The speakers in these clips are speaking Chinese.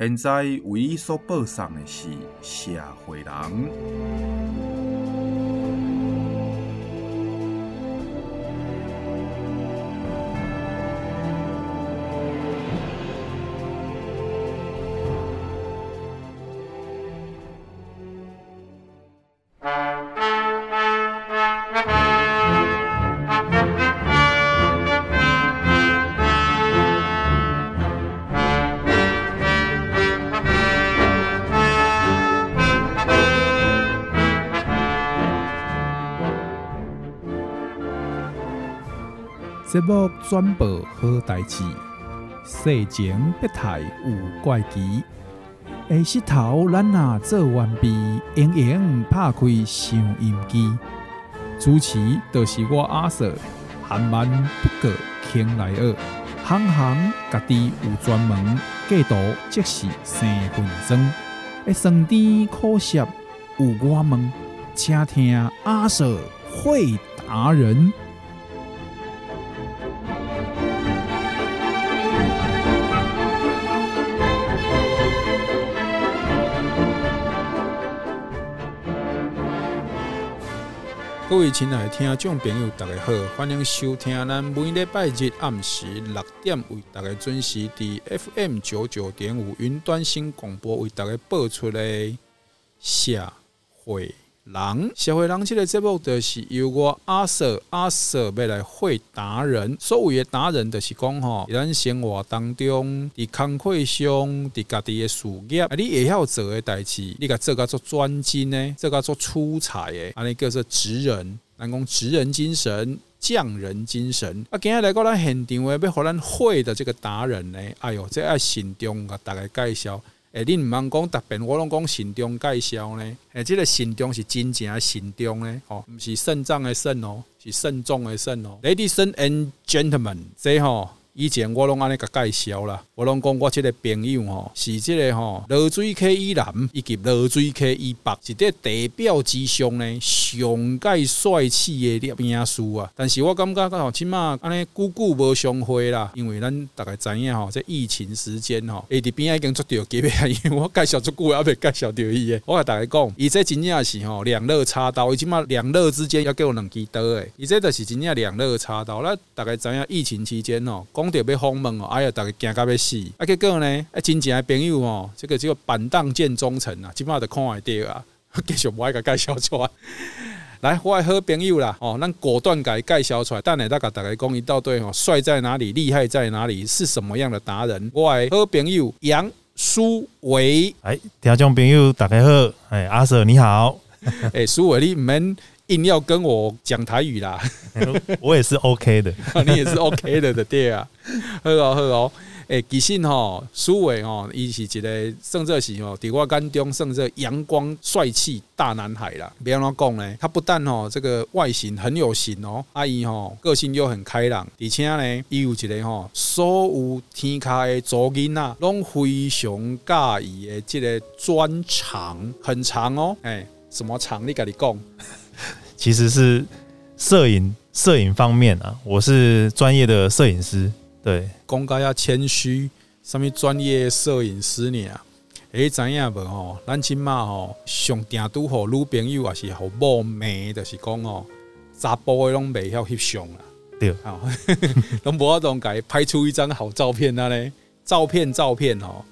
现在为伊所播送的是社会人。节目转播好代志，世情别态有怪奇。下石头咱若做完毕，盈盈拍开收音机，主持就是我阿 Sir，含万不过倾来蚵，行行家己有专门，过度即是生分装，一酸甜苦涩有我问，请听阿 Sir 会达人。各位亲爱的听众朋友，大家好，欢迎收听咱每礼拜日暗时六点为大家准时伫 FM 九九点五云端新广播为大家播出的社会人，社会人这个节目就是由我阿 Sir 阿 Sir 要来会达人，所谓的达人就是讲吼，咱生活当中，伫工课上，伫家己的事业，啊，你会晓做的代志，你甲做甲做专精呢，做甲做出彩的，安尼叫做职人，咱讲职人精神、匠人精神。啊，今日来到咱现场的，要互咱会的这个达人呢，哎哟，这爱慎重甲大家介绍。诶，你毋通讲答辩，我拢讲慎重介绍呢。诶，这个慎重是真正慎重呢，哦，毋是肾脏的肾哦，是肾脏的肾哦。Ladies and gentlemen，这吼。以前我拢安尼甲介绍啦，我拢讲我即个朋友吼，是即个吼罗水溪以南以及罗水溪以北，是块地表之上呢上盖帅气的摄影师啊。但是我感觉吼，起码安尼久久无相会啦，因为咱大概知影吼，这疫情时间吼，诶，伫边已经做着几啊，因为我介绍足久也未介绍着伊诶。我甲大家讲，伊这真正是吼两肋插刀，伊起码两肋之间要给我两支刀诶。伊这就是真正两肋插刀。咱大概知影疫情期间吼。讲着要访问哦，哎呀，逐个惊到要死！啊，结果呢，啊，真正的朋友哦，这个这个板荡见忠诚啊，基本上就看会着啊。继续无爱甲介绍出来，来，我的好朋友啦，哦，咱果断给介绍出来。等下再甲大家讲伊到底哦，帅在哪里，厉害在哪里，是什么样的达人？我的好朋友杨苏伟，哎，听众朋友大家好，哎，阿 Sir 你好，哎，苏伟你们。硬要跟我讲台语啦，我也是 OK 的，你也是 OK 的的对啊，好哦好哦，诶，其实吼，苏伟吼，伊是一个算作是吼，伫我眼中算作阳光帅气大男孩啦。别安怎讲呢？他不但吼这个外形很有型哦，阿姨吼个性又很开朗，而且呢，伊有一个吼所有天下的族囡仔，拢非常介意的这个专长很长哦，诶，什么长？你跟你讲。其实是摄影摄影方面啊，我是专业的摄影师。对，公开要谦虚，什么专业摄影师呢？诶，知影无吼？咱起码吼，上定拄好女朋友也是好某骂，就是讲哦，查甫的拢袂晓翕相啦。对，吼，拢无法度改拍出一张好照片啊嘞，照片照片哦。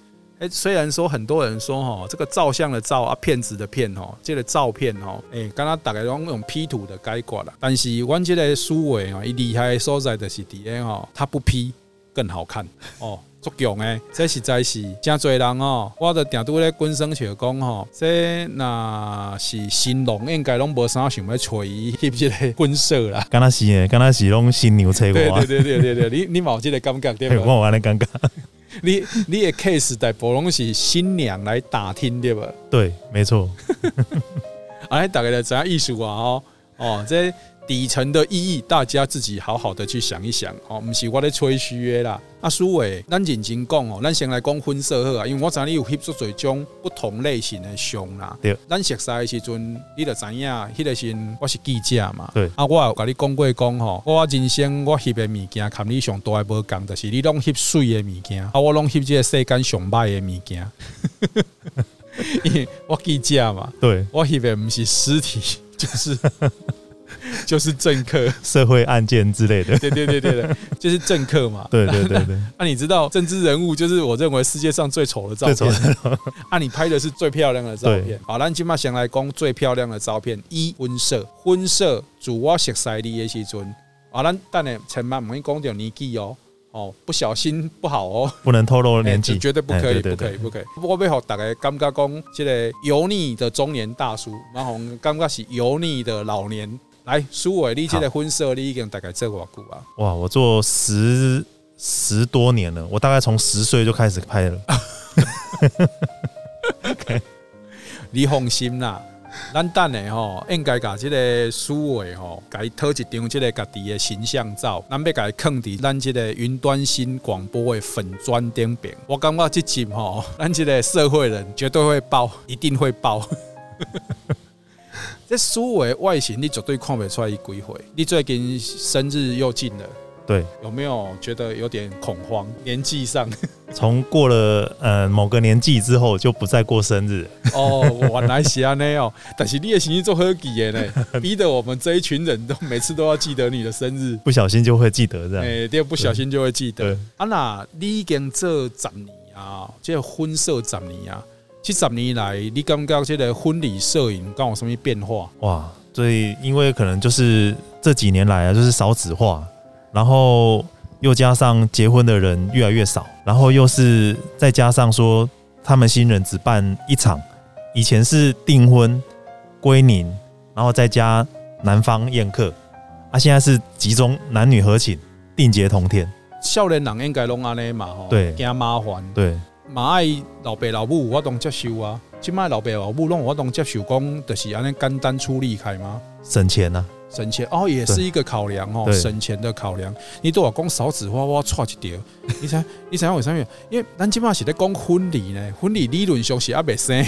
诶，虽然说很多人说哈，这个照相的照啊，骗子的骗哦，这个照片哦，诶，刚刚大概用用 P 图的概括了。但是阮这个书纬啊，伊厉害的所在就是底下哦，他不 P 更好看哦，足强诶，这实在是真侪人哦，我的定都咧滚生笑讲吼，这那是新郎应该拢无啥想要找伊翕这个婚摄啦，敢若是诶，敢若是拢新娘找我，对对对对对对，你你冇这个感觉对吧？我有安尼感觉。你你的 case 在博隆是新娘来打听对吧？对，没错。哎，大概的怎样艺术啊？哦哦，这。底层的意义，大家自己好好的去想一想哦，不是我在吹嘘的啦。阿苏伟，咱认真讲哦，咱先来讲婚摄好啊，因为我知道你有翕出最种不同类型的相啦。对，咱熟悉的时阵，你就知影，迄个时我是记者嘛。对，啊，我有甲你讲过讲吼，我人生我翕的物件，跟你上多还无共，就是你拢翕水的物件，啊，我拢翕这个世间上歹的物件。因为我记者嘛，对，我翕的不是尸体，就是。就是政客、社会案件之类的，对对对对对，就是政客嘛。对对对对。那 你知道政治人物就是我认为世界上最丑的照片。啊，你拍的是最漂亮的照片。好，咱今嘛先来讲最漂亮的照片。一婚摄，婚摄主我熟悉你的时阵，啊，咱等下千万不可以讲到年纪哦，哦，不小心不好哦，不能透露年纪，绝对不可以，不可以，不可以。我背后大概感觉讲，这个油腻的中年大叔，然后感觉是油腻的老年。来，苏伟，你这个婚摄你已经大概做多久啊？哇，我做十十多年了，我大概从十岁就开始拍了。你放心啦，咱等下吼，应该把这个苏伟吼，给他偷一张这个家己的形象照，咱要给他放在咱这个云端新广播的粉砖顶边。我感觉这集吼，咱这个社会人绝对会爆，一定会爆。这苏伟外形，你绝对看不出来一几岁。你最近生日又近了，对，有没有觉得有点恐慌？年纪上，从过了呃某个年纪之后，就不再过生日。哦，原来是这样哦。但是你的生日做何记的呢？逼得我们这一群人都每次都要记得你的生日，不小心就会记得这样。哎，第二不小心就会记得。啊，那你已经这十年啊，这个婚摄十年啊。这十年来，你感觉这个婚礼摄影刚有什么变化？哇，所以因为可能就是这几年来啊，就是少子化，然后又加上结婚的人越来越少，然后又是再加上说他们新人只办一场，以前是订婚、归宁，然后再加男方宴客，啊，现在是集中男女合寝，定结同天。少年人应该拢安尼嘛，吼，对，惊麻烦，对。嘛爱老爸老母，有法当接受啊。即摆老爸老母拢我都接受，讲就是安尼简单处理开吗？省钱啊，省钱哦，也是一个考量哦，省钱的考量。你都我讲少子化，我错一条。你猜，你猜为啥物？因为咱即摆是在讲婚礼呢，婚礼理论上是阿未生，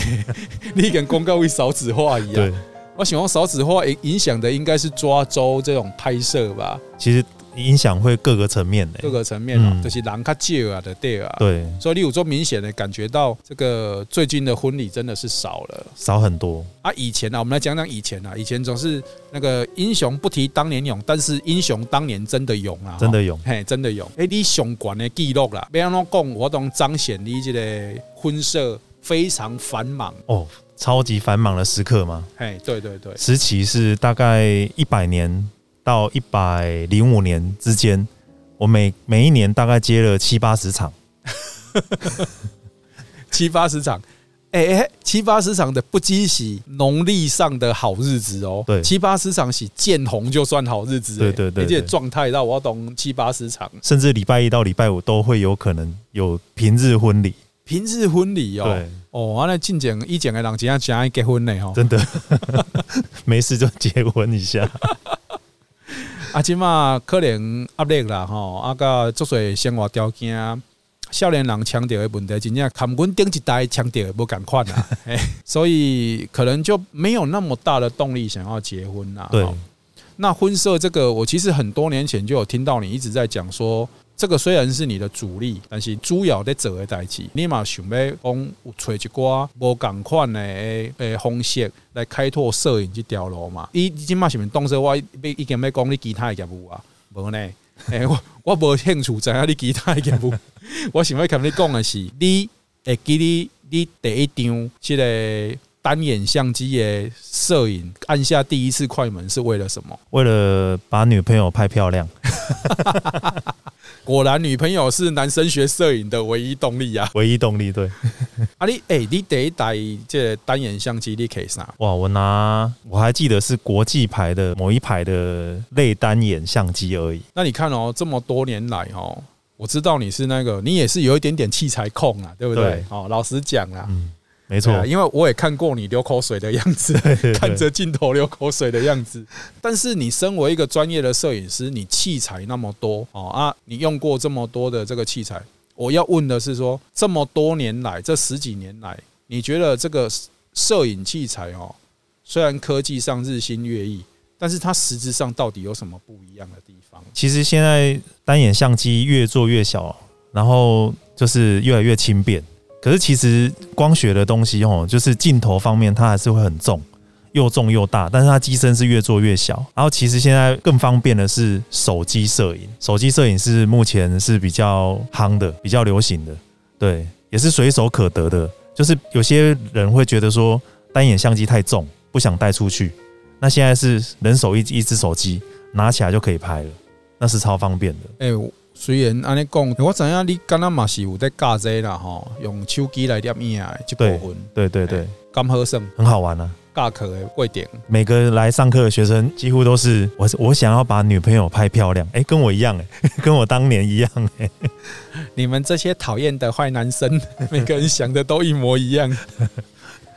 你跟公告为少子化一样。我想讲少子化影影响的应该是抓周这种拍摄吧。其实。影响会各个层面的，各个层面啊，嗯、就是人较少啊的对啊，对，所以你有做明显的感觉到这个最近的婚礼真的是少了，少很多啊。以前啊，我们来讲讲以前啊，以前总是那个英雄不提当年勇，但是英雄当年真的勇啊，真的勇，嘿，真的勇。哎，你相关的记录啦，别让我讲，我都彰显你这个婚社非常繁忙哦，超级繁忙的时刻吗？哎，对对对，时期是大概一百年。到一百零五年之间，我每每一年大概接了七八十场，七八十场，哎、欸，七八十场的不积喜农历上的好日子哦，对，七八十场是见红就算好日子，对对对，而且状态到我要懂七八十场，甚至礼拜一到礼拜五都会有可能有平日婚礼，平日婚礼哦，对，哦，完了进前以前的人真正爱结婚呢哦，真的，没事就结婚一下。啊，即嘛可能压力啦吼，啊，甲足侪生活条件，少年人强调的问题，真正看阮顶一代强调的无共款啦，所以可能就没有那么大的动力想要结婚啦。对，那婚摄这个，我其实很多年前就有听到你一直在讲说。这个虽然是你的主力，但是主要在做的代志，你嘛想要讲有找一寡无共款的诶方式来开拓摄影这条路嘛？你你即嘛是毋是当作我已经要讲你其他的业务啊？无呢？诶，我我无兴趣知影你其他的业务。我想要跟你讲的是，你会记你你第一张这个单眼相机的摄影按下第一次快门是为了什么？为了把女朋友拍漂亮。果然，女朋友是男生学摄影的唯一动力啊！唯一动力，对。啊，你哎，你第一台这单眼相机你可以啥？哇，我拿我还记得是国际牌的某一排的类单眼相机而已。那你看哦，这么多年来哦，我知道你是那个，你也是有一点点器材控啊，对不对？哦，老实讲啊，没错，因为我也看过你流口水的样子，看着镜头流口水的样子。但是你身为一个专业的摄影师，你器材那么多哦啊，你用过这么多的这个器材，我要问的是说，这么多年来，这十几年来，你觉得这个摄影器材哦，虽然科技上日新月异，但是它实质上到底有什么不一样的地方？其实现在单眼相机越做越小，然后就是越来越轻便。可是其实光学的东西哦，就是镜头方面它还是会很重，又重又大，但是它机身是越做越小。然后其实现在更方便的是手机摄影，手机摄影是目前是比较夯的、比较流行的，对，也是随手可得的。就是有些人会觉得说单眼相机太重，不想带出去，那现在是人手一一只手机，拿起来就可以拍了，那是超方便的。哎。虽然安尼讲，我知影你敢若嘛是有在教这啦吼，用手机来摄影的这部分，对对对对，刚好胜，很好玩啊。教课的贵点，每个来上课的学生几乎都是我，我想要把女朋友拍漂亮，哎，跟我一样哎，跟我当年一样哎。你们这些讨厌的坏男生，每个人想的都一模一样。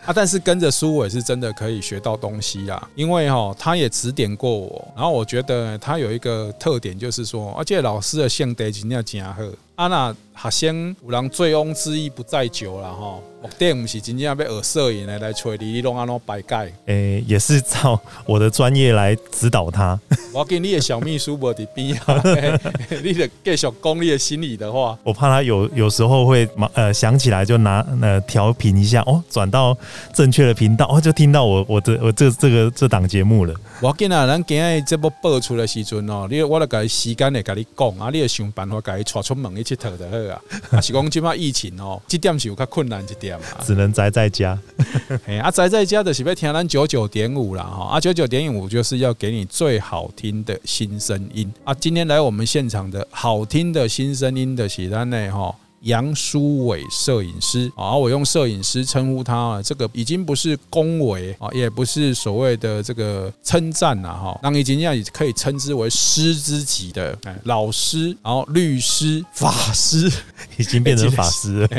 啊，但是跟着苏伟是真的可以学到东西啦，因为哈，他也指点过我，然后我觉得他有一个特点，就是说，而且老师的性格真的真好。啊，那学生有人醉翁之意不在酒了哈。目的不是真正要学摄影的来找你，你拢安怎摆解？诶，也是照我的专业来指导他。我跟你的小秘书无在边啊，你得继续讲你的心里的话。我怕他有有时候会呃想起来就拿呃调频一下哦，转到正确的频道哦，就听到我我这我这这个这档节目了。我跟啊，咱今日这部播出的时阵哦，你我来给时间来跟你讲啊，你要想办法给你带出门去佚佗就好啊。啊，是讲即马疫情哦，这点是有较困难一点。只能宅在家，哎，啊，宅在家的是要听咱九九点五啦哈，啊，九九点五就是要给你最好听的新声音啊。今天来我们现场的好听的新声音的是咱的哈。杨书伟摄影师啊，我用摄影师称呼他啊，这个已经不是恭维啊，也不是所谓的这个称赞了哈。那已经要也可以称之为师之级的老师，然后律师、法师，已经变成法师了。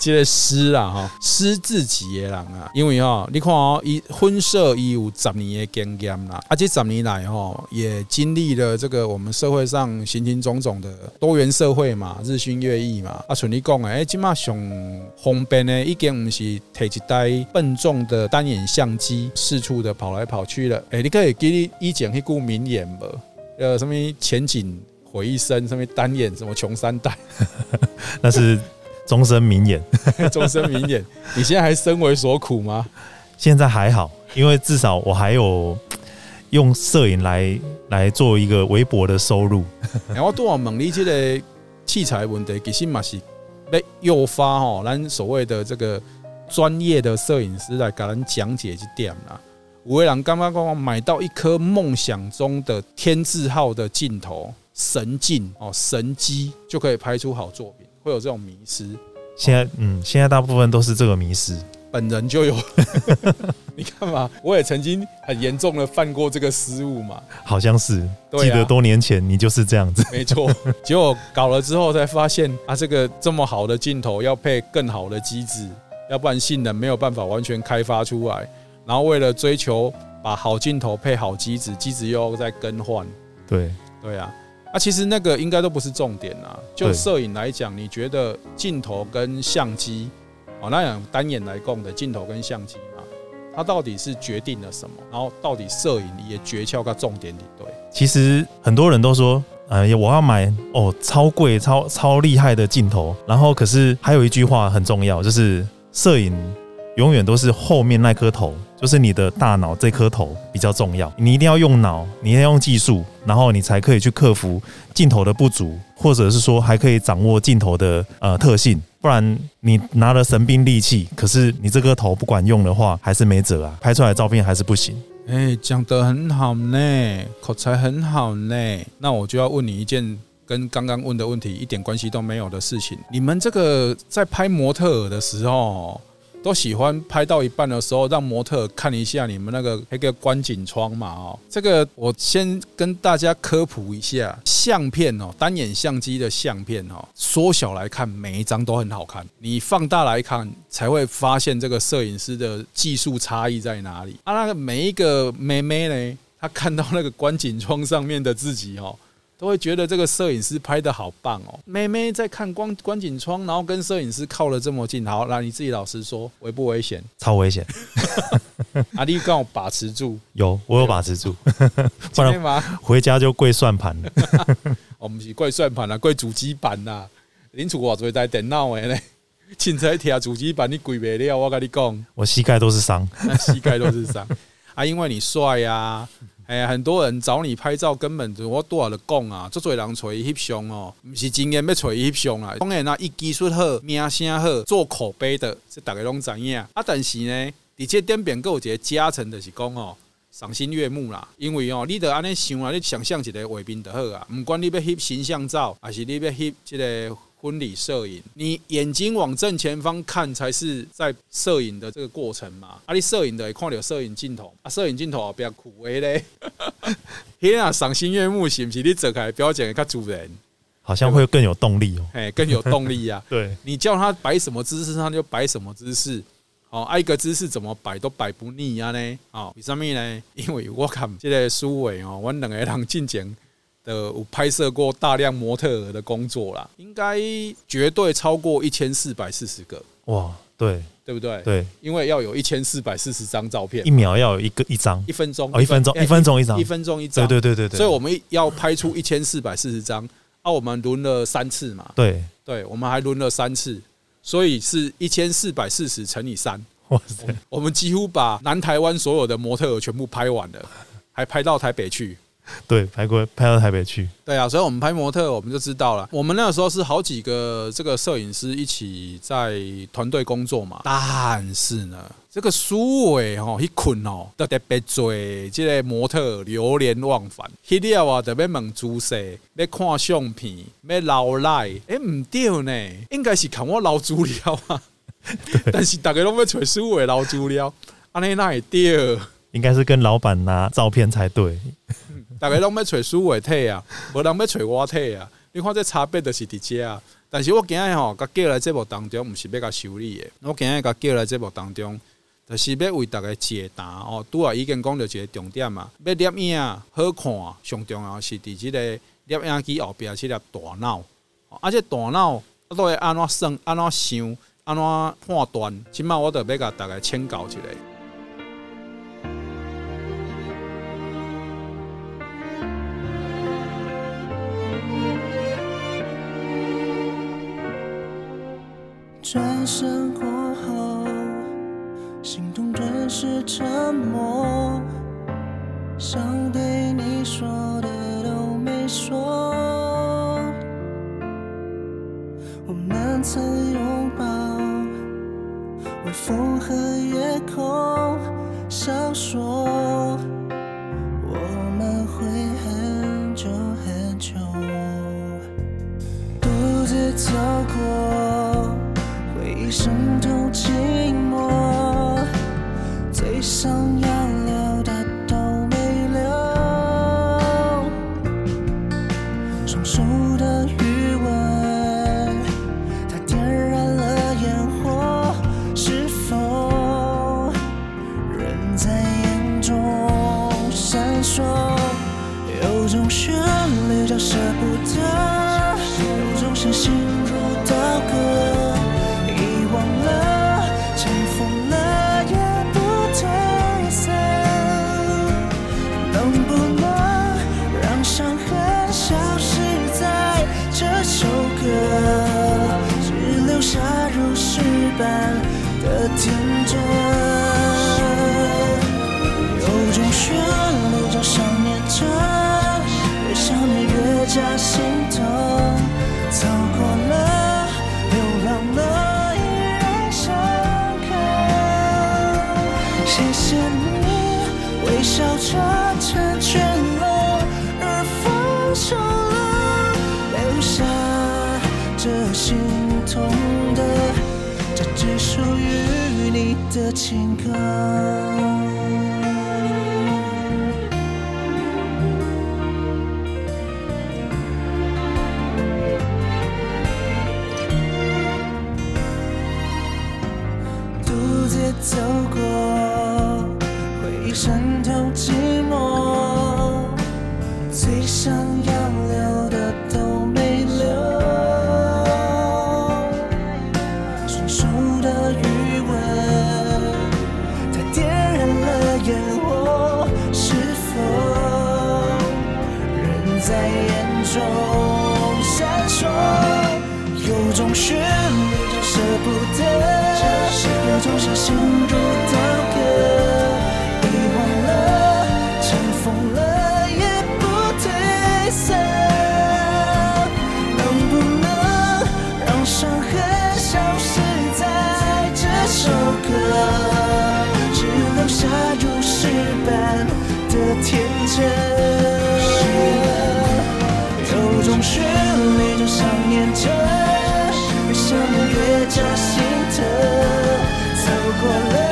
这个师啦哈，师自己的人啊，因为哈，你看哦，伊婚摄伊有十年的经验啦，啊，这十年来哈，也经历了这个我们社会上形形种种的多元社会嘛，日新月异嘛，啊。你讲诶，哎，今嘛上方便呢，已经不是提一台笨重的单眼相机四处的跑来跑去了。哎，你可以给你以前那句名言不？呃，什么前景毁一生，上面单眼，什么穷三代，那是终身名言。终身名言，你现在还身为所苦吗？现在还好，因为至少我还有 用摄影来来做一个微薄的收入。然后多少猛力这个器材问题，其实嘛是。被诱发吼，咱所谓的这个专业的摄影师来给咱讲解一点啦。五位郎刚刚刚刚买到一颗梦想中的天字号的镜头神镜哦，神机就可以拍出好作品，会有这种迷失。现在嗯，现在大部分都是这个迷失。本人就有，你看嘛，我也曾经很严重的犯过这个失误嘛，好像是，记得多年前你就是这样子，没错。结果搞了之后才发现啊，这个这么好的镜头要配更好的机子，要不然性能没有办法完全开发出来。然后为了追求把好镜头配好机子，机子又要再更换。对，对啊，啊，其实那个应该都不是重点啊。就摄影来讲，你觉得镜头跟相机？哦，那样单眼来供的镜头跟相机嘛，它到底是决定了什么？然后到底摄影里的诀窍跟重点的对？其实很多人都说，呃，我要买哦超贵、超超厉害的镜头。然后可是还有一句话很重要，就是摄影永远都是后面那颗头，就是你的大脑这颗头比较重要。你一定要用脑，你要用技术，然后你才可以去克服镜头的不足，或者是说还可以掌握镜头的呃特性。不然你拿了神兵利器，可是你这颗头不管用的话，还是没辙啊，拍出来的照片还是不行。哎，讲得很好呢，口才很好呢。那我就要问你一件跟刚刚问的问题一点关系都没有的事情：你们这个在拍模特的时候，都喜欢拍到一半的时候，让模特看一下你们那个那个观景窗嘛哦。这个我先跟大家科普一下，相片哦，单眼相机的相片哦，缩小来看每一张都很好看，你放大来看才会发现这个摄影师的技术差异在哪里啊。那个每一个妹妹呢，她看到那个观景窗上面的自己哦。都会觉得这个摄影师拍的好棒哦！妹妹在看光观景窗，然后跟摄影师靠了这么近，好，那你自己老实说，危不危险？超危险！阿力刚好把持住，有我有把持住，不然回家就跪算盘了。我们是跪算盘了，跪主机板呐。林楚华最在电脑的呢，凊彩贴主机板，你跪不了。我跟你讲，我膝盖都是伤，膝盖都是伤啊，因为你帅呀、啊。哎呀，很多人找你拍照，根本就我多少的讲啊，做做人找伊翕相哦，不是经验要找伊翕相啊。当然啦，伊技术好，名声好，做口碑的，这大家拢知影啊。但是呢，而且点点有一个加成的是讲哦，赏心悦目啦。因为哦，你得安尼想啊，你想象一个画面就好啊。毋管你要翕形象照，还是你要翕这个。婚礼摄影，你眼睛往正前方看，才是在摄影的这个过程嘛。啊，你摄影的看到摄影镜头，啊，摄影镜头比较苦诶嘞。天啊，赏心悦目，是不是？你走开，表演较主人，好像会更有动力哦。哎，更有动力呀。对，你叫他摆什么姿势，他就摆什么姿势。哦，挨个姿势怎么摆都摆不腻啊呢。哦，为什么呢？因为我看这个苏伟哦，我两个人进前。的我拍摄过大量模特儿的工作啦，应该绝对超过一千四百四十个。哇，对，对不对？对，因为要有一千四百四十张照片，一秒要有一个一张，一分钟哦，一分钟，一分钟一张，一分钟一张，对对对对对。所以我们要拍出一千四百四十张，啊，我们轮了三次嘛。对，对，我们还轮了三次，所以是一千四百四十乘以三。哇塞，我们几乎把南台湾所有的模特儿全部拍完了，还拍到台北去。对，拍过拍到台北去。对啊，所以我们拍模特，我们就知道了。我们那个时候是好几个这个摄影师一起在团队工作嘛。但是呢，这个苏伟吼一困哦，特别多，这个模特流连忘返。去了啊，特别问姿势，要看相片，要老赖。哎，唔对呢，应该是看我老资料啊。但是大家拢要找苏伟老资料，安尼那也对？应该是跟老板拿照片才对。大家拢要找苏伟体啊，无人要找我体啊。你看这差别就是伫遮啊。但是我今日吼，甲叫来节目当中，毋是要甲修理的。我今日甲叫来节目当中，就是要为大家解答哦。拄啊已经讲到一个重点嘛，要摄影好看啊，上重要是伫即个摄影机后边这粒大脑。而且大脑都会安怎算、安怎想、安怎判断。即摆我得要甲大家请教一下。转身过后，心痛顿时沉默，想对你说的都没说。我们曾拥抱，微风和夜空，想说谢谢你微笑着成全了，而放手了，留下这心痛的，这只属于你的情歌。独自走。走过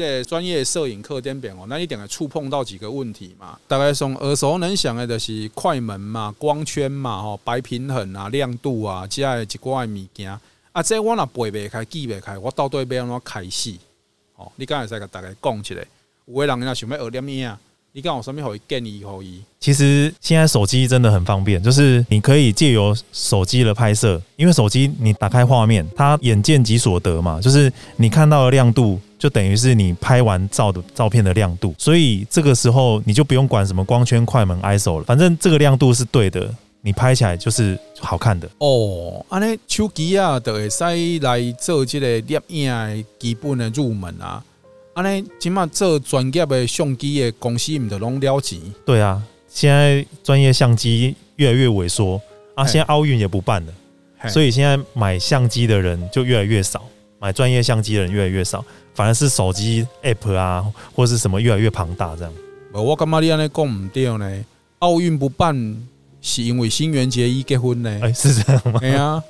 个专业摄影课点边哦，那一定会触碰到几个问题嘛。大概从耳熟能详的，就是快门嘛、光圈嘛、吼白平衡啊、亮度啊，这样一挂物件。啊，这我若背袂开、记袂开，我到底要安怎开始？哦，你刚才在跟大家讲一下，有个人若想要学点咩啊？你讲有什么可以建议可以？其实现在手机真的很方便，就是你可以借由手机的拍摄，因为手机你打开画面，它眼见即所得嘛，就是你看到的亮度，就等于是你拍完照的照片的亮度，所以这个时候你就不用管什么光圈、快门、ISO 了，反正这个亮度是对的，你拍起来就是好看的。哦，安尼手机啊，就会使来做这个摄影的基本的入门啊。安尼，起码做专业的相机的公司，唔得拢了钱。对啊，现在专业相机越来越萎缩啊，现在奥运也不办了，所以现在买相机的人就越来越少，买专业相机的人越来越少，反而是手机 App 啊，或是什么越来越庞大这样。我感觉你安尼讲唔对呢？奥运不办是因为新垣结衣结婚呢？哎、欸，是这样吗？对啊。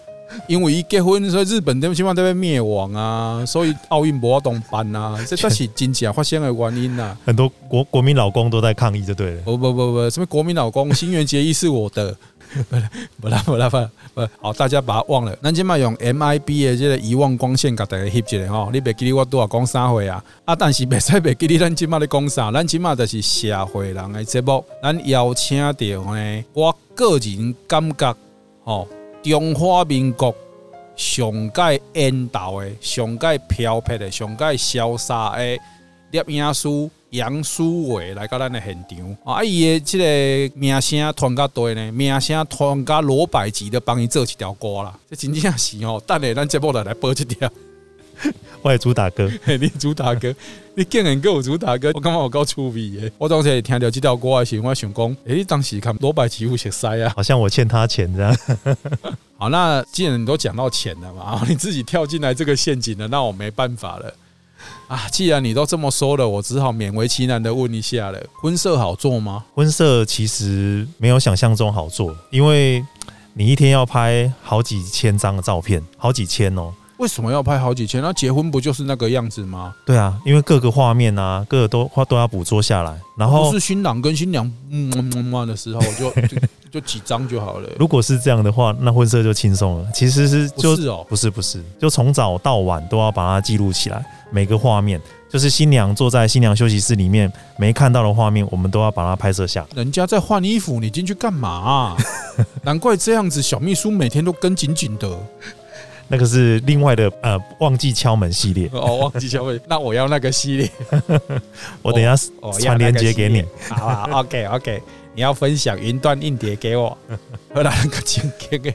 因为一结婚，所以日本起码都要灭亡啊，所以奥运不活动办啊，这都是真正发生的原因呐。很多国国民老公都在抗议，就对了。不不不不，什么国民老公？新垣结衣是我的，不啦不啦不啦不，好，大家把它忘了。咱今嘛用 MIB 的这个遗忘光线，给大家翕一下吼。你别记得我多少讲啥话啊？啊，但是别使别记得咱今嘛的讲啥，咱今嘛就是社会人的节目，咱邀请到呢，我个人感觉吼。中华民国上界烟斗的、上界飘撇的、上界潇洒的摄影师杨书伟来到咱的现场啊！伊的即个名声传较多呢，名声传甲罗百吉的帮伊做一条歌啦。这真正是哦，等下咱节目来来播一条。我是主打歌，你主打歌，你竟然给我主打歌，我感觉我够趣味耶！我当时听到这条歌的时候，我想讲，诶，你当时看罗百吉有些塞啊，好像我欠他钱这样。好，那既然你都讲到钱了嘛，你自己跳进来这个陷阱了，那我没办法了啊！既然你都这么说了，我只好勉为其难的问一下了：婚摄好做吗？婚摄其实没有想象中好做，因为。你一天要拍好几千张的照片，好几千哦。为什么要拍好几千？那结婚不就是那个样子吗？对啊，因为各个画面啊，各个都画都要捕捉下来。然后不是新郎跟新娘嗯嗯嗯嗯的时候就，就就就几张就好了。如果是这样的话，那婚摄就轻松了。其实是就不是哦，不是不是，就从早到晚都要把它记录起来，每个画面。就是新娘坐在新娘休息室里面没看到的画面，我们都要把它拍摄下。人家在换衣服，你进去干嘛啊？难怪这样子，小秘书每天都跟紧紧的。那个是另外的呃，忘记敲门系列 哦，忘记敲门，那我要那个系列，我等一下传链接给你。好啊，OK OK，你要分享云端硬碟给我，后来那个钱给给，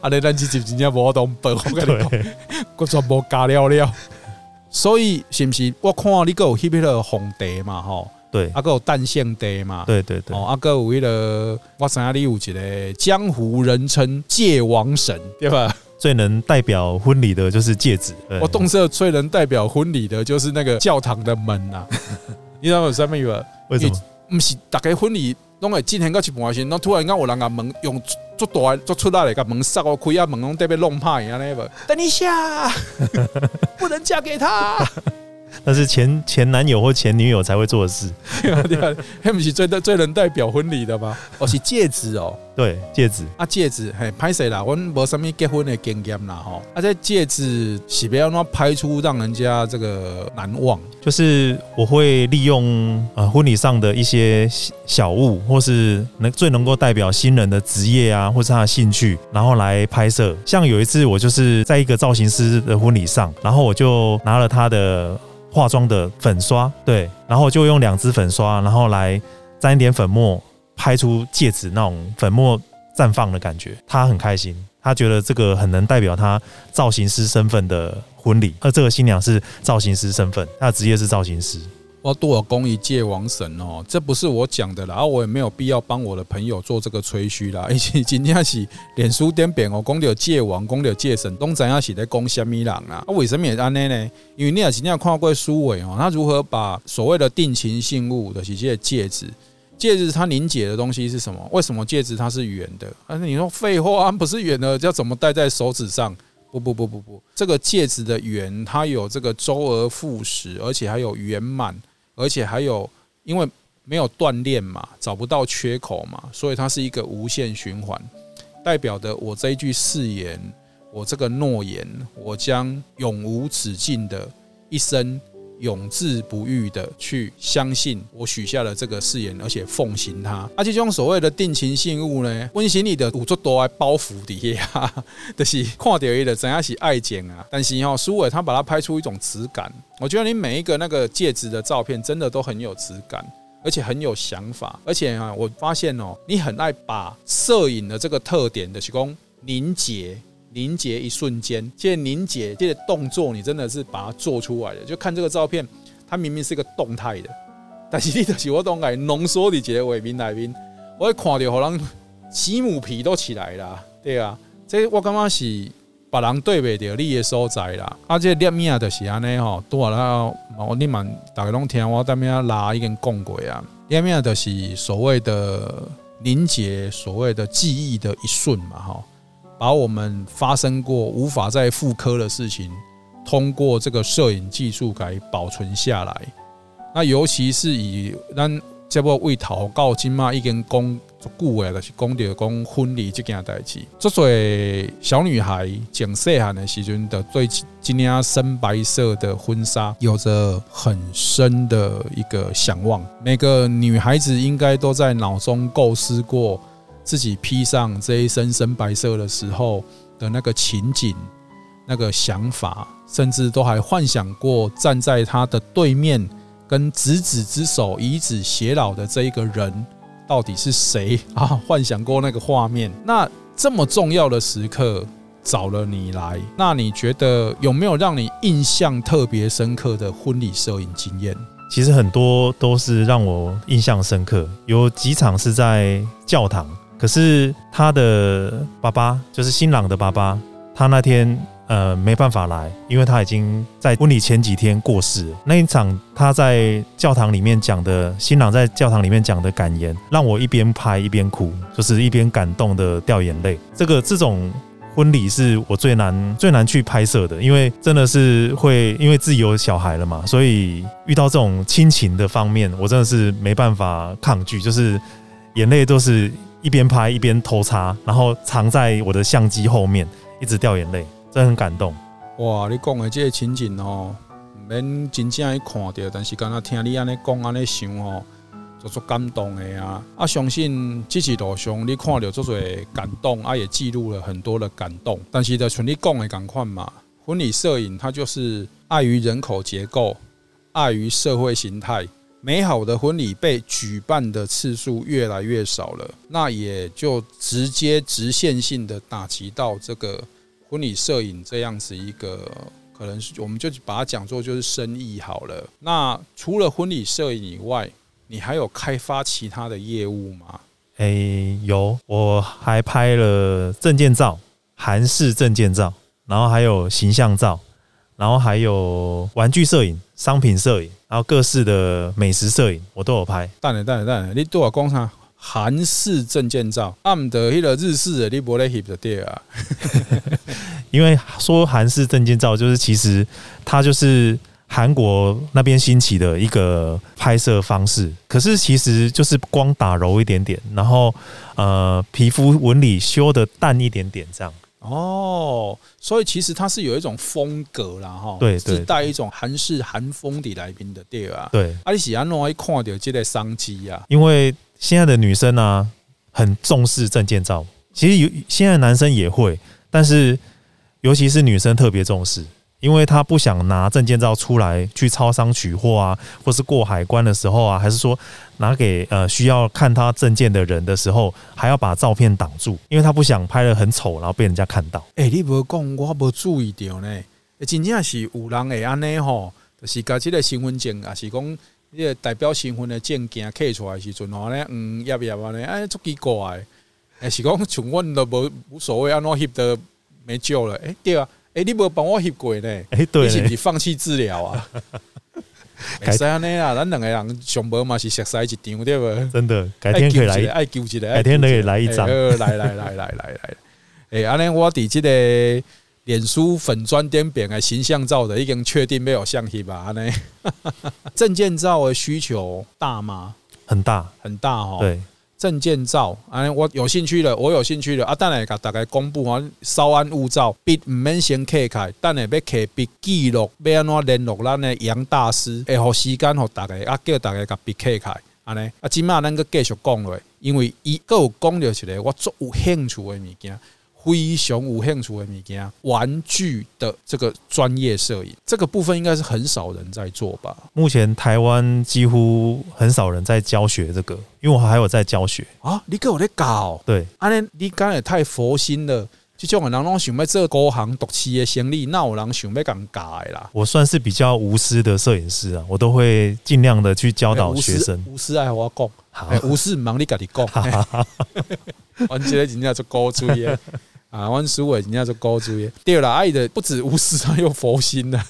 啊，你咱直接直接无动本，我跟你讲，我全部加了了。所以是不是我看你个有翕迄个红茶嘛吼？对，啊个有蛋线地嘛？对对对。哦，啊个有迄个我知影你有一个江湖人称戒王神，对吧？最能代表婚礼的就是戒指。我动色最能代表婚礼的就是那个教堂的门呐。你知道有什么意思？为什么？不是大家婚礼拢会进行到一半时，然后突然间有人把门用做大做出来，把门塞我开啊，门拢得被弄坏啊那个。等一下，不能嫁给他。那是前前男友或前女友才会做的事，对啊，对啊，他们是最最能代表婚礼的吗？哦，是戒指哦，对，戒指啊，戒指，嘿，拍谁啦？我没什么结婚的经验啦，哈，啊，这戒指是不要让拍出让人家这个难忘。就是我会利用呃婚礼上的一些小物，或是能最能够代表新人的职业啊，或是他的兴趣，然后来拍摄。像有一次我就是在一个造型师的婚礼上，然后我就拿了他的。化妆的粉刷，对，然后就用两支粉刷，然后来沾一点粉末，拍出戒指那种粉末绽放的感觉。他很开心，他觉得这个很能代表他造型师身份的婚礼。而这个新娘是造型师身份，他的职业是造型师。我多少公益界王神哦，这不是我讲的啦，我也没有必要帮我的朋友做这个吹嘘啦。而且今天是脸书点扁哦，公牛界王，公牛界神，东怎样写在公虾米郎啊？啊，为什么也安呢呢？因为你也今天看过书伟哦，他如何把所谓的定情信物的这些戒指，戒指它凝结的东西是什么？为什么戒指它是圆的？但是你说废话，不是圆的，要怎么戴在手指上？不不不不不，这个戒指的圆，它有这个周而复始，而且还有圆满。而且还有，因为没有锻炼嘛，找不到缺口嘛，所以它是一个无限循环，代表的我这一句誓言，我这个诺言，我将永无止境的一生。永志不渝的去相信我许下了这个誓言，而且奉行它。而且这种所谓的定情信物呢，温馨里的五座多来包袱底下，就是看到伊的怎样是爱情啊。但是哈，苏伟他把它拍出一种质感，我觉得你每一个那个戒指的照片，真的都很有质感，而且很有想法。而且啊，我发现哦，你很爱把摄影的这个特点的提供凝结。凝结一瞬间，这凝结这个动作，你真的是把它做出来的。就看这个照片，它明明是一个动态的，但是你就是我都爱浓缩的一个画面来面，我一看到，好像起母皮都起来了，对啊，这我感觉是别人对不着你的所在啦。啊，这列面就是安尼吼，多了，我你们大家拢听我当面拉已经讲过啊。列面就是所谓的凝结，所谓的记忆的一瞬嘛，哈。把我们发生过无法再复刻的事情，通过这个摄影技术给保存下来。那尤其是以咱这部为讨告金嘛，已经讲足久诶，就是讲到讲婚礼这件代志。这对小女孩讲细汉的时阵的对今天深白色的婚纱有着很深的一个向往。每个女孩子应该都在脑中构思过。自己披上这一身深白色的时候的那个情景、那个想法，甚至都还幻想过站在他的对面，跟执子之手、与子偕老的这一个人到底是谁 啊？幻想过那个画面。那这么重要的时刻找了你来，那你觉得有没有让你印象特别深刻的婚礼摄影经验？其实很多都是让我印象深刻，有几场是在教堂。可是他的爸爸，就是新郎的爸爸，他那天呃没办法来，因为他已经在婚礼前几天过世了。那一场他在教堂里面讲的，新郎在教堂里面讲的感言，让我一边拍一边哭，就是一边感动的掉眼泪。这个这种。婚礼是我最难最难去拍摄的，因为真的是会因为自己有小孩了嘛，所以遇到这种亲情的方面，我真的是没办法抗拒，就是眼泪都是一边拍一边偷擦，然后藏在我的相机后面，一直掉眼泪，真的很感动。哇，你讲的这个情景哦，免真正去看到，但是刚刚听你安尼讲安尼想哦。做做感动的呀，啊，相信这次路上你看到做做感动，啊，也记录了很多的感动。但是在像你讲的赶快嘛，婚礼摄影它就是碍于人口结构，碍于社会形态，美好的婚礼被举办的次数越来越少了，那也就直接直线性的打击到这个婚礼摄影这样子一个，可能是我们就把它讲作就是生意好了。那除了婚礼摄影以外，你还有开发其他的业务吗？哎、欸，有，我还拍了证件照，韩式证件照，然后还有形象照，然后还有玩具摄影、商品摄影，然后各式的美食摄影，我都有拍。等下等下等下，你对我讲啥？韩式证件照，按的迄个日式的你不来翕的对啊？因为说韩式证件照，就是其实它就是。韩国那边兴起的一个拍摄方式，可是其实就是光打柔一点点，然后呃皮肤纹理修的淡一点点这样。哦，所以其实它是有一种风格啦，哈，是带一种韩式韩风的来宾的对啊。对，阿里喜欢弄一看到这个商机啊，因为现在的女生啊很重视证件照，其实有现在男生也会，但是尤其是女生特别重视。因为他不想拿证件照出来去超商取货啊，或是过海关的时候啊，还是说拿给呃需要看他证件的人的时候，还要把照片挡住，因为他不想拍得很丑，然后被人家看到。哎、欸，你不讲，我没注意到呢。真正是有人会安尼吼，就是把这个身份证啊，是讲这个代表身份的证件刻出来的时阵吼呢，嗯，要不要呢？哎，足奇怪。哎，是讲像阮都无无所谓，安怎翕的没救了。哎、对啊。哎、欸，你无帮我翕过呢？哎、欸，对，你是不是放弃治疗啊？改使安尼啊，咱两个人上无嘛是熟悉一张对不？真的，改天可以来，爱揪一个，改天可以来一张、欸。来来来来来来，哎，安尼我伫即个脸书粉砖点变个形象照的，已经确定没有相片吧？安尼，证件照的需求大吗？很大，很大哦。对。证件照，啊，我有兴趣了，我有兴趣了啊！等下甲大家公布吼，稍安勿躁，笔毋免先开开，等下要刻笔记录，要安怎联络咱的杨大师，会互时间互大家啊，叫大家甲笔开开，安尼啊，今麦咱个继续讲落，因为伊阁有讲着一个我足有兴趣的物件。非常有兴趣的物件，玩具的这个专业摄影，这个部分应该是很少人在做吧？目前台湾几乎很少人在教学这个，因为我还有在教学啊。你给我在搞？对，安尼你刚才也太佛心了。就像人拢想要做高行独市的生意，那有人想要讲假的啦。我算是比较无私的摄影师啊，我都会尽量的去教导学生。无私爱我讲，无私唔忙你家己讲。完全人家做高追耶。啊，阮师傅人家做高追耶。第二啦，爱的不止无私，还有佛心的。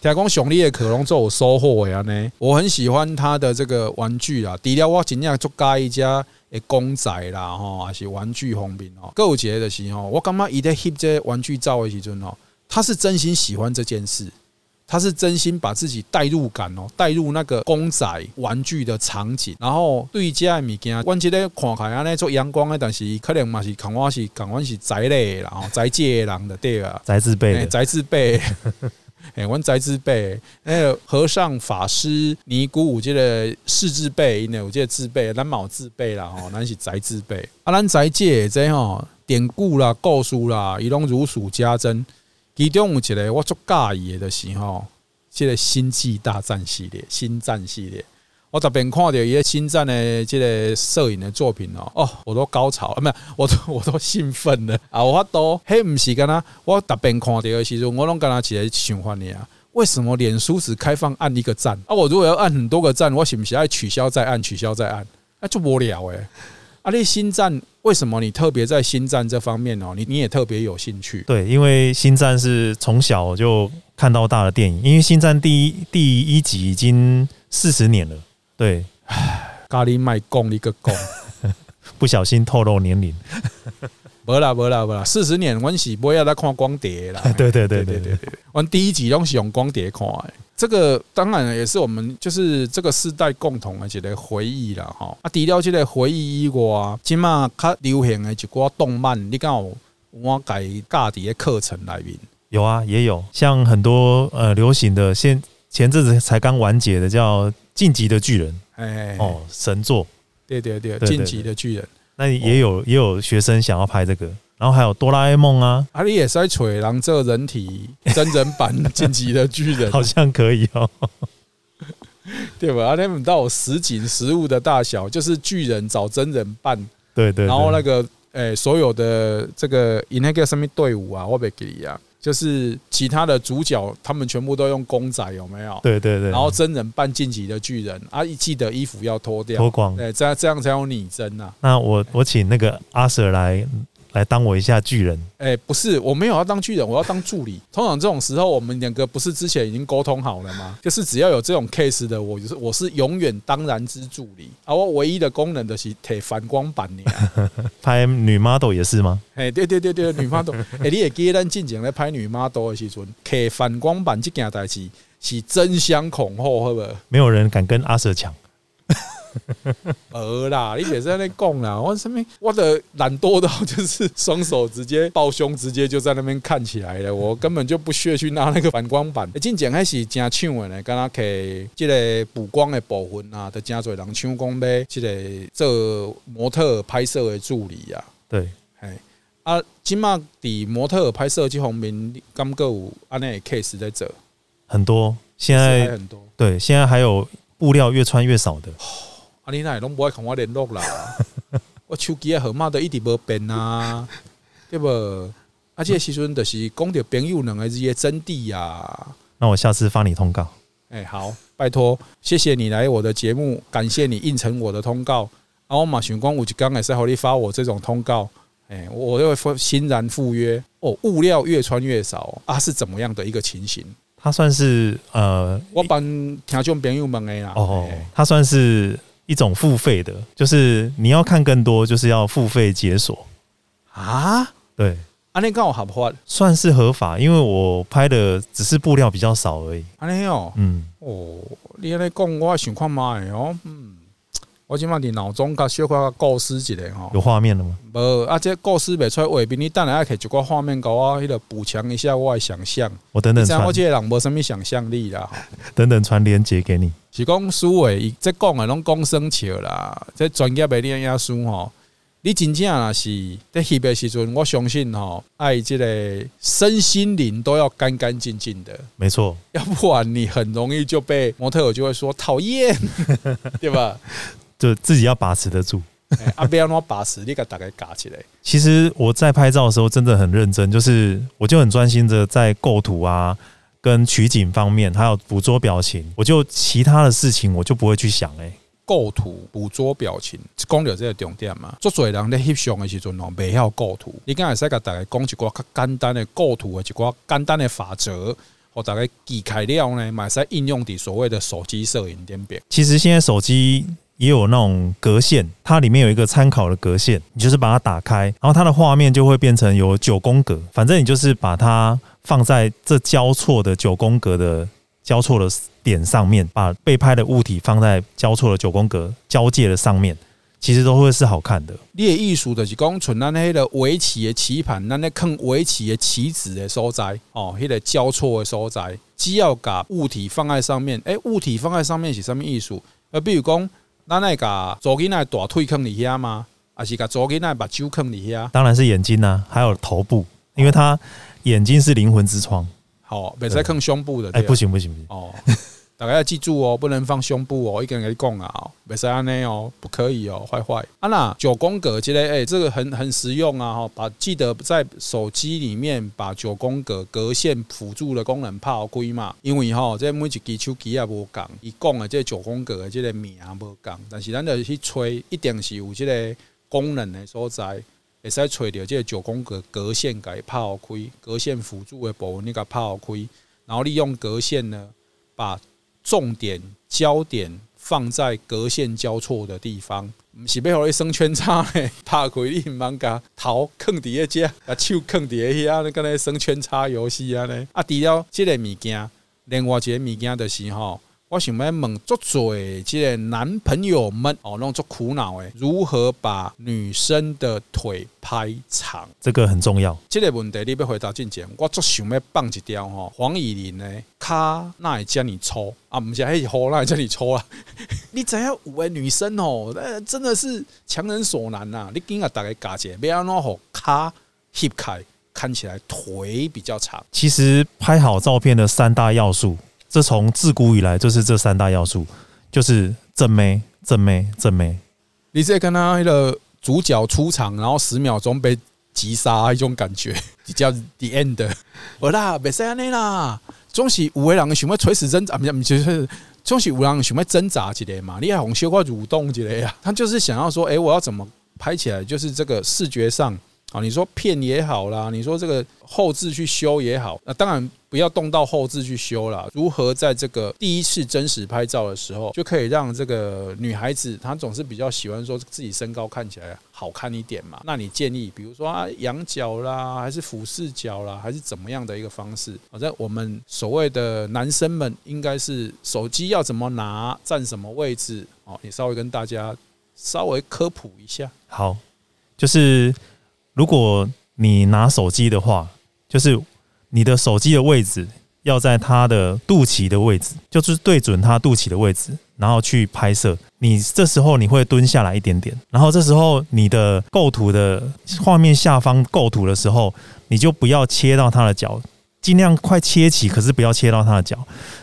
听讲熊力的可能做有收获呀呢。我很喜欢他的这个玩具啦，除了我尽量做加一家的公仔啦，吼，还是玩具方面哦。购物的时候，我感觉伊在翕这玩具照的时阵吼，他是真心喜欢这件事。他是真心把自己带入感哦，带入那个公仔玩具的场景，然后对这些物件，我觉得看起来安尼做阳光的，但是可能嘛是看我是看我是宅类，然后宅界人的对啊，宅自备，宅自备，哎，阮宅自备，那个和尚法师尼姑，有这个士字辈，因为有这个字辈，咱卯字辈啦，吼，咱是宅自备，啊，咱宅界这吼典故啦、故事啦，伊拢如数家珍。其中有一个我足介意的就是吼，这个星际大战系列、星战系列，我特别看到伊个星战的这个摄影的作品哦，哦，我都高潮，啊，没有，我都我都兴奋了啊！我都嘿，不是干呐，我特别看到的时候，我拢跟他起来想法呢啊，为什么脸书只开放按一个赞啊？我如果要按很多个赞，我是不是要取消再按，取消再按？那就无聊诶。啊，你星战为什么你特别在星战这方面哦？你你也特别有兴趣？对，因为星战是从小就看到大的电影，因为星战第一第一集已经四十年了。对，咖喱卖贡一个贡，不小心透露年龄。没啦没啦没啦，四十年阮是不要再看光碟啦。对对对对对，对，阮第一集拢是用光碟看的。这个当然也是我们就是这个世代共同的一个回忆啦，吼。啊，除了这个回忆以外，今嘛较流行的一挂动漫，你敢有我改教底的课程来面？有啊，也有像很多呃流行的，现前阵子才刚完结的叫《进级的巨人》哎哦，神作。对对对，《进级的巨人》。那也有也有学生想要拍这个。然后还有哆啦 A 梦啊，啊，你也是在锤狼这人体真人版 晋级的巨人，好像可以哦，对吧？啊，他们到实景实物的大小，就是巨人找真人扮，对对。然后那个，诶，所有的这个那个什么队伍啊，我被给你啊，就是其他的主角，他们全部都用公仔，有没有？对对对。然后真人扮晋级的巨人，啊，一记得衣服要脱掉，脱光，对，这样这样才有拟真呐。那我我请那个阿 Sir 来。来当我一下巨人？哎，不是，我没有要当巨人，我要当助理。通常这种时候，我们两个不是之前已经沟通好了吗？就是只要有这种 case 的，我就是我是永远当然之助理。而我唯一的功能就是贴反光板。你 拍女 model 也是吗？哎，对对对对，女 model。哎，你也记得咱进前来拍女 model 的时阵，贴反光板这件代志是争相恐后，好不好？没有人敢跟阿 Sir 抢。呃啦，你别在那讲啦，我什么我的懒惰到就是双手直接抱胸，直接就在那边看起来了，我根本就不需要去拿那个反光板。进前开始真抢的呢，刚刚给这个补光的部分啊，都真侪人抢讲呗，这个做模特拍摄的助理啊，对，哎啊，今嘛底模特拍摄这方面，刚够安内 case 在这很多，现在很多，对，现在还有布料越穿越少的。啊，你那拢不爱跟我联络啦？我手机的号码都一直无变啊，对不？啊，这个时阵就是讲着朋友两个字的真谛呀。那我下次发你通告。哎，好，拜托，谢谢你来我的节目，感谢你应承我的通告。啊，我马想讲有一天也是好你发我这种通告，哎，我就会欣然赴约。哦，物料越穿越少啊，是怎么样的一个情形？他算是呃，我帮听众朋友们的啦。哦，他算是。一种付费的，就是你要看更多，就是要付费解锁啊。对，安尼刚我合法，算是合法，因为我拍的只是布料比较少而已。安尼哦，嗯，哦，你安尼讲，我想看卖哦，嗯。我今嘛伫脑中甲小可甲构思一下吼，有画面了吗？无，啊，这构思袂出来画面，你等下爱摕一个画面，甲我迄个补强一下我的想象。我等等传，我这个人无什么想象力啦。等等传链接给你。是讲书诶，伊这讲诶拢讲生笑啦。这专业诶练亚书吼，你真正若是在翕诶时阵，我相信吼，爱即个身心灵都要干干净净的。没错，要不然你很容易就被模特儿就会说讨厌，对吧？就自己要把持得住，阿不要那么把持，你给大概夹起来。其实我在拍照的时候真的很认真，就是我就很专心的在构图啊，跟取景方面，还有捕捉表情，我就其他的事情我就不会去想。哎，构图、捕捉表情，讲到这个重点嘛。做做人在翕相的时阵哦，袂晓构图，你刚才使给大家讲一寡较简单的构图的一寡简单的法则，或大概记开了呢，买使应用的所谓的手机摄影点点。其实现在手机。也有那种格线，它里面有一个参考的格线，你就是把它打开，然后它的画面就会变成有九宫格。反正你就是把它放在这交错的九宫格的交错的点上面，把被拍的物体放在交错的九宫格交界的上面，其实都会是好看的。你的艺术就是讲，像咱那个围棋的棋盘，咱那看围棋的棋子的所在哦，那个交错的所在，只要把物体放在上面，哎，物体放在上面是什么艺术？呃，比如讲。那那个左肩那大腿坑里遐吗？还是个左肩那把酒坑里遐？当然是眼睛呐、啊，还有头部，因为他眼睛是灵魂之窗。好，别再坑胸部的。哎，不行不行不行哦。大家要记住哦，不能放胸部哦，一个人给你讲啊，别使安尼哦，不可以哦，坏坏。啊那九宫格之类，哎，这个很很实用啊哈，把记得在手机里面把九宫格格线辅助的功能抛开嘛，因为哈，这每一支手机也无讲，伊讲的这九宫格的这个名也无讲，但是咱就去吹，一定是有这个功能的所在，会使找到这个九宫格格线给抛开，格线辅助的部分你给抛开，然后利用格线呢，把重点焦点放在隔线交错的地方。不是要让你生圈叉 诶，拍开你唔茫甲头囥伫个只，把手囥伫个遐，你跟那生圈叉游戏啊嘞？啊，除了这个物件，另外一个物件就是吼。我想要问足多这个男朋友们哦，那种足苦恼诶，如何把女生的腿拍长？这个很重要。这个问题你要回答进前，我足想要放一条吼，黄以玲的卡那会遮尔粗啊？不是，嘿，好，那会遮尔粗啊？你知影有的女生哦，那真的是强人所难呐！你今个大概加减，不要弄好卡翕开，看起来腿比较长。其实拍好照片的三大要素。这从自古以来就是这三大要素，就是正妹、正妹、正妹。你在看他那个主角出场，然后十秒钟被击杀，一种感觉，叫 the end。好啦，别说安尼啦，总是有个人想要垂死挣扎，不是，不是，总是有人想要挣扎一下嘛。你还红修块蠕动一下呀？他就是想要说，哎，我要怎么拍起来？就是这个视觉上。啊，你说片也好啦，你说这个后置去修也好，那当然不要动到后置去修啦。如何在这个第一次真实拍照的时候，就可以让这个女孩子她总是比较喜欢说自己身高看起来好看一点嘛？那你建议，比如说啊，仰角啦，还是俯视角啦，还是怎么样的一个方式？好在我们所谓的男生们，应该是手机要怎么拿，站什么位置？哦，你稍微跟大家稍微科普一下。好，就是。如果你拿手机的话，就是你的手机的位置要在它的肚脐的位置，就是对准它肚脐的位置，然后去拍摄。你这时候你会蹲下来一点点，然后这时候你的构图的画面下方构图的时候，你就不要切到它的脚，尽量快切起，可是不要切到它的脚。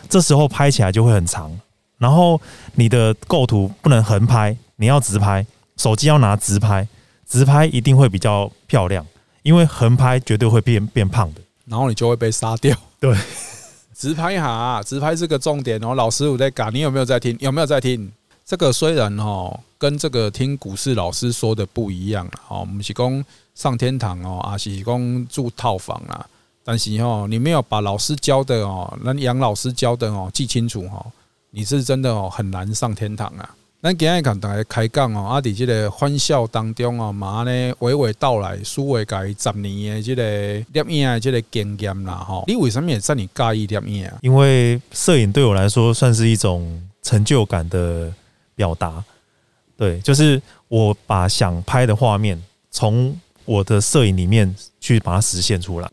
这时候拍起来就会很长。然后你的构图不能横拍，你要直拍，手机要拿直拍。直拍一定会比较漂亮，因为横拍绝对会变变胖的，然后你就会被杀掉。对，直拍哈，直拍是个重点哦。老师我在讲，你有没有在听？有没有在听？这个虽然哦跟这个听股市老师说的不一样哦，我们是讲上天堂哦，啊是讲住套房啊，但是哦，你没有把老师教的哦，那杨老师教的哦记清楚哦，你是真的哦很难上天堂啊。咱今日跟大家开讲哦，啊，伫这个欢笑当中哦，嘛呢娓娓道来，苏伟改十年的这个摄影的这个经验啦，哈，你为什么会这么介意摄影啊？因为摄影对我来说算是一种成就感的表达，对，就是我把想拍的画面从我的摄影里面去把它实现出来。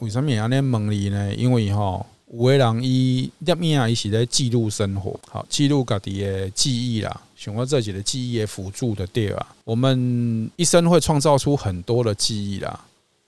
为什么要安尼问你呢？因为吼，有的人伊摄影啊，伊是在记录生活，好记录家己的记忆啦，想要自己的记忆辅助的对啊。我们一生会创造出很多的记忆啦，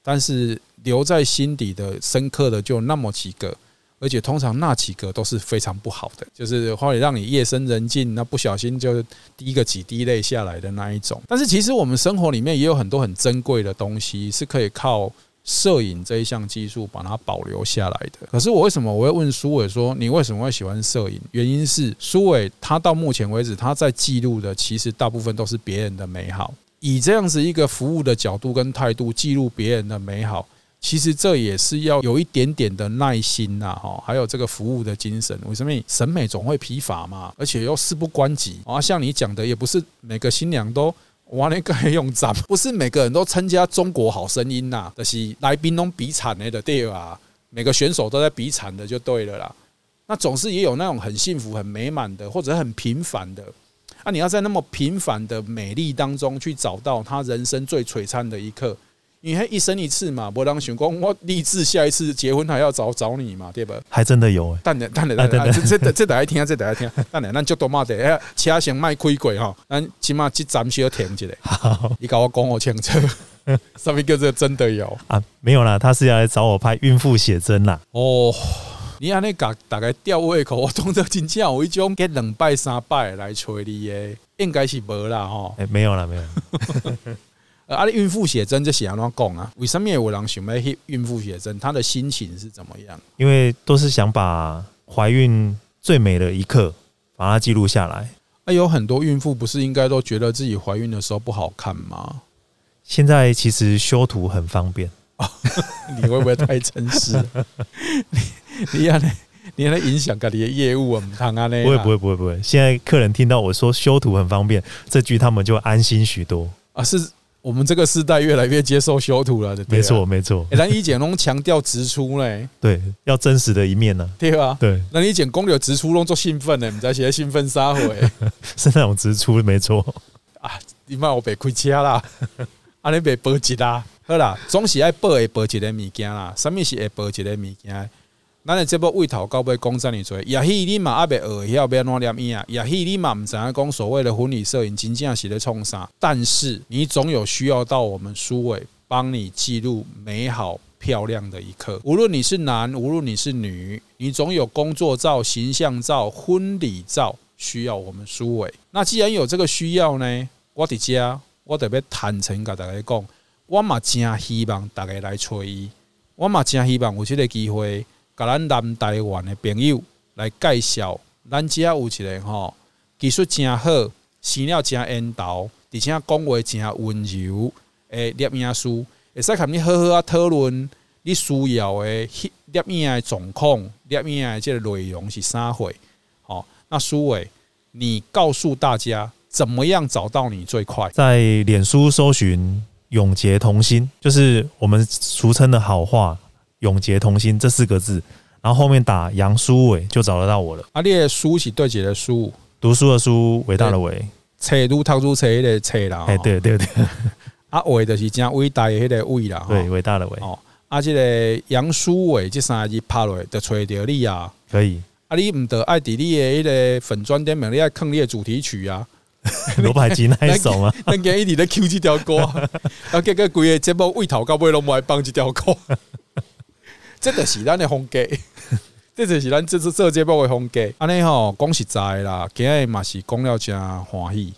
但是留在心底的深刻的就那么几个，而且通常那几个都是非常不好的，就是会让你夜深人静，那不小心就滴个几滴泪下来的那一种。但是其实我们生活里面也有很多很珍贵的东西，是可以靠。摄影这一项技术把它保留下来的。可是我为什么我会问苏伟说，你为什么会喜欢摄影？原因是苏伟他到目前为止他在记录的其实大部分都是别人的美好，以这样子一个服务的角度跟态度记录别人的美好，其实这也是要有一点点的耐心呐，哈，还有这个服务的精神。为什么审美总会疲乏嘛？而且又事不关己啊，像你讲的，也不是每个新娘都。我那个用赞，不是每个人都参加中国好声音呐，就是来宾拢比惨的对啊，每个选手都在比惨的就对了啦。那总是也有那种很幸福、很美满的，或者很平凡的。啊，你要在那么平凡的美丽当中去找到他人生最璀璨的一刻。因为一生一次嘛，不当选公，我立志下一次结婚还要找找你嘛，对吧？还真的有哎，等等等等等等，这这这大家听啊，这 大家听，等等，咱就多骂的，哎，车先卖亏过哈，咱起码这站需要停一下。好，你跟我讲我清楚，上面叫做真的有啊？没有啦，他是要来找我拍孕妇写真啦。哦，你安尼讲大概吊胃口，我懂得真正有一种给两拜三拜来催你耶，应该是无啦哈。哎，没有啦，没有。啊！你孕妇写真这写怎讲啊？为什么有人想要孕妇写真？她的心情是怎么样？因为都是想把怀孕最美的一刻把它记录下来。啊，有很多孕妇不是应该都觉得自己怀孕的时候不好看吗？现在其实修图很方便。你会不会太诚实？你你啊，你来影响自己的业务啊？不啊？不会不会不会不会。现在客人听到我说修图很方便这句，他们就安心许多啊！是。我们这个时代越来越接受修图了，没错没错。咱以前拢强调直出嘞，对，要真实的一面呢，对吧？对，那你以前讲到直出拢做兴奋呢，你在写兴奋啥会？是那种直出，没错。啊，你妈我别开车啦，啊你别报一啦，好啦，总是爱报会报一个物件啦，什么是会报一个物件？咱的这部为头到尾讲这么多，也许你嘛还没学晓要怎么念啊，也许你嘛毋知影讲所谓的婚礼摄影真正是咧创啥，但是你总有需要到我们书伟帮你记录美好漂亮的一刻。无论你是男，无论你是女，你总有工作照、形象照、婚礼照需要我们书伟。那既然有这个需要呢，我的家我特别坦诚甲大家讲，我嘛真希望大家来找伊，我嘛真希望有这个机会。甲咱南台湾的朋友来介绍，咱家有一个吼技术真好，生了真缘投，而且讲话真温柔诶，摄影师会使和你好好啊讨论你需要诶摄影的状况，摄影的这个内容是啥货？好，那苏伟，你告诉大家怎么样找到你最快？在脸书搜寻永结同心，就是我们俗称的好话“永结同心”这四个字，然后后面打杨书伟就找得到我了。啊，你的书是对几的书？读书的书，伟大的伟，册读读书册的册啦。哎，对对对，啊，伟就是讲伟大的迄个伟啦。对，伟大的伟。哦，啊，这个杨书伟这三个字拍落就吹到你啊。可以。啊，你唔得爱迪你的迄个粉专点名，你爱坑你的主题曲啊。罗百吉那一首吗？咱今一直在 Q 这条歌，啊，结果规个节目为头到尾拢无爱放这条歌，这就是咱的风格，这就是咱这次做节目的风格。安尼吼，讲实在啦，今日嘛是讲了真欢喜。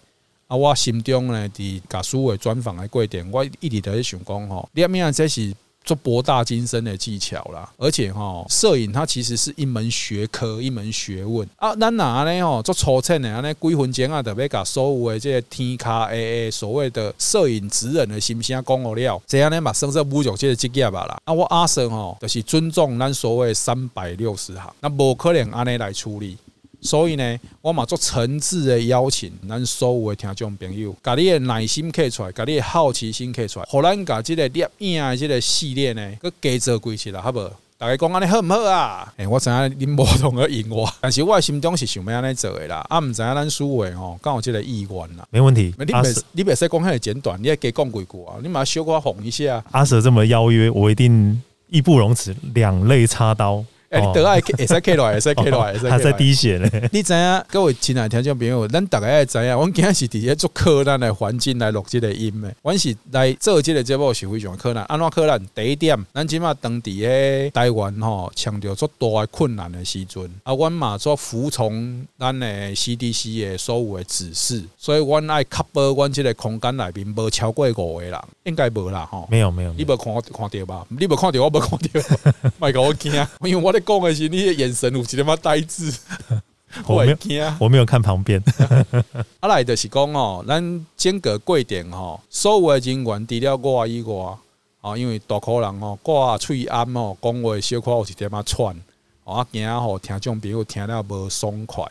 啊，我心中呢，伫甲书的专访的过程，我一直都在想讲吼，你咩这是？做博大精深的技巧啦，而且哈，摄影它其实是一门学科，一门学问啊。咱哪呢？哦，做粗浅的，那几分钟啊，特别把所有的这个天卡诶诶，所谓的摄影职人的心声讲好了，这样呢，嘛算是侮辱这个职业吧啦。啊，我阿生吼，就是尊重咱所谓三百六十行，那无可能安尼来处理。所以呢，我嘛做诚挚的邀请，咱所有的听众朋友，把你的耐心刻出来，把你的好奇心刻出来，互咱把即个摄影的即个系列呢，佮加做几次啦，好不？大家讲安尼好唔好啊？诶、欸，我知影恁无同个应我，但是我心中是想要安尼做的啦。啊，毋知影咱书纬吼，刚有即个意愿啦。没问题。你别你别使讲遐简短，你要加讲几句啊？你马上小可哄一下。阿 Sir 这么邀约，我一定义不容辞，两肋插刀。哎，你得爱会使刻落来，会使刻落来，会使。还在滴血呢。你知影，各位亲爱听众朋友，咱大概爱知影，阮今日是伫咧做客难的环境来录即个音的。阮是来做这个节目是非常困难。安怎困难？第一点，咱即马当地诶台湾吼，强调做大诶困难的时阵，啊，阮嘛做服从咱诶 CDC 的所有诶指示，所以阮爱确保阮即个空间内面无超过五个人，应该无啦吼。没有没有，你无看看到吧？你无看到我无看到，莫甲我惊，因为我。你讲的是你的眼神有几他妈呆滞，我没有，我没有看旁边。啊，来就是讲哦，咱间隔过程吼，所有的人员除了我以外，啊，因为大可能吼，挂喙暗哦，讲话小可有一点仔喘，啊，惊吼听众朋友听了无爽快，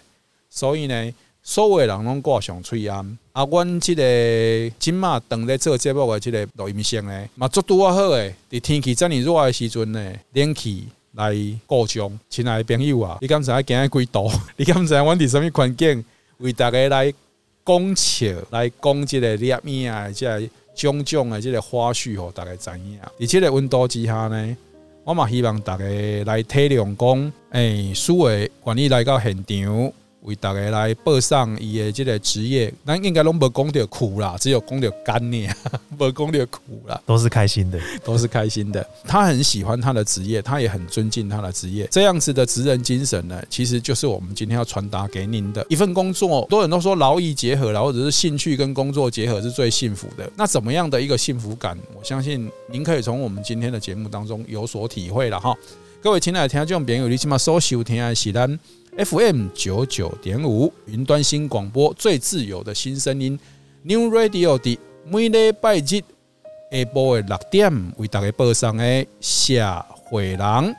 所以呢，所有的人拢挂上喙暗。啊，阮即个即嘛等咧做节目的即个录音声呢，嘛做拄啊好诶，伫天气遮尔热诶时阵呢，冷气。来过奖，亲爱的朋友啊，你敢知影今日几度？你敢知影阮伫什物环境为大家来讲笑，来讲即个摄影啊，即个种种的即个花絮，吼，大家知影。伫即个温度之下呢，我嘛希望大家来体谅讲，诶，书纬愿意来到现场。为大家来报上伊的这个职业，咱应该拢无讲到苦啦，只有讲到干呢，无讲到苦啦，都是开心的，都是开心的。他很喜欢他的职业，他也很尊敬他的职业，这样子的职人精神呢，其实就是我们今天要传达给您的一份工作。多人都说劳逸结合啦，或者是兴趣跟工作结合是最幸福的。那怎么样的一个幸福感？我相信您可以从我们今天的节目当中有所体会了哈。各位亲爱的听众朋友，你起码收收听的是咱 FM 九九点五云端新广播最自由的新声音。New Radio 的每礼拜日下晡的六点为大家播送的社会人，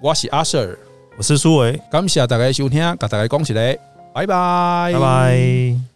我是阿 Sir，我是苏伟，感谢大家收听，跟大家讲起来，拜拜，拜拜。